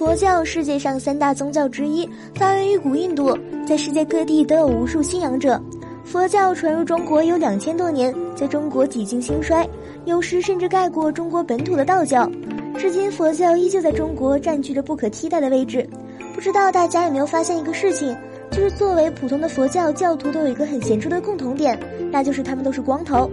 佛教世界上三大宗教之一，发源于古印度，在世界各地都有无数信仰者。佛教传入中国有两千多年，在中国几经兴衰，有时甚至盖过中国本土的道教。至今，佛教依旧在中国占据着不可替代的位置。不知道大家有没有发现一个事情，就是作为普通的佛教教徒，都有一个很显著的共同点，那就是他们都是光头。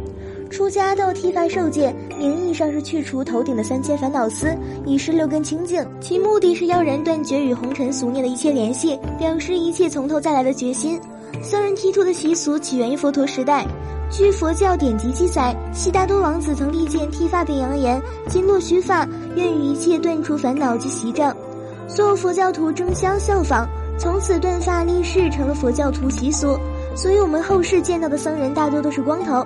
出家都剃发受戒，名义上是去除头顶的三千烦恼丝，以示六根清净，其目的是要人断绝与红尘俗念的一切联系，表示一切从头再来的决心。僧人剃秃的习俗起源于佛陀时代，据佛教典籍记载，悉达多王子曾力荐剃发并扬言：“今若须发，愿与一切断除烦恼及习障。”所有佛教徒争相效仿，从此断发立誓成了佛教徒习俗。所以我们后世见到的僧人大多都是光头。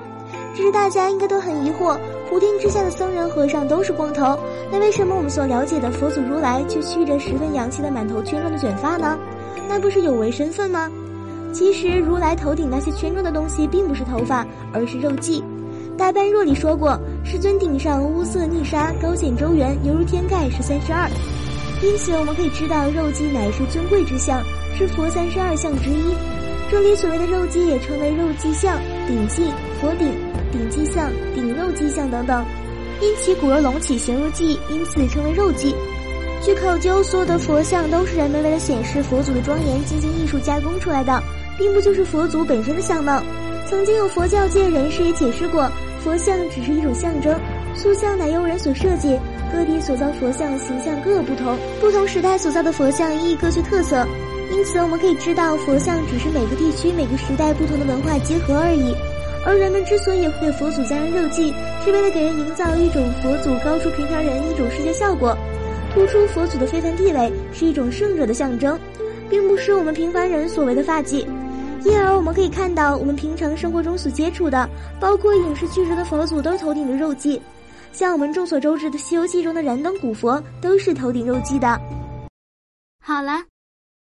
只是大家应该都很疑惑，普天之下的僧人和尚都是光头，那为什么我们所了解的佛祖如来却蓄着十分洋气的满头圈状的卷发呢？那不是有违身份吗？其实如来头顶那些圈状的东西并不是头发，而是肉髻。大般若里说过，世尊顶上乌色逆沙，高显周圆，犹如天盖，是三十二。因此我们可以知道，肉髻乃是尊贵之相，是佛三十二相之一。这里所谓的肉髻也称为肉髻相、顶髻、佛顶。顶髻相、顶肉髻相等等，因其骨肉隆起，形如髻，因此称为肉髻。据考究，所有的佛像都是人们为了显示佛祖的庄严进行艺术加工出来的，并不就是佛祖本身的相貌。曾经有佛教界人士也解释过，佛像只是一种象征，塑像乃由人所设计，各地所造佛像形象各有不同，不同时代所造的佛像亦各具特色。因此，我们可以知道，佛像只是每个地区、每个时代不同的文化结合而已。而人们之所以会给佛祖加上肉髻，是为了给人营造一种佛祖高出平常人一种视觉效果，突出佛祖的非凡地位，是一种圣者的象征，并不是我们平凡人所谓的发髻。因而我们可以看到，我们平常生活中所接触的，包括影视剧中的佛祖，都头顶着肉髻。像我们众所周知的《西游记》中的燃灯古佛，都是头顶肉髻的。好了，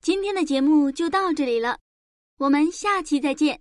今天的节目就到这里了，我们下期再见。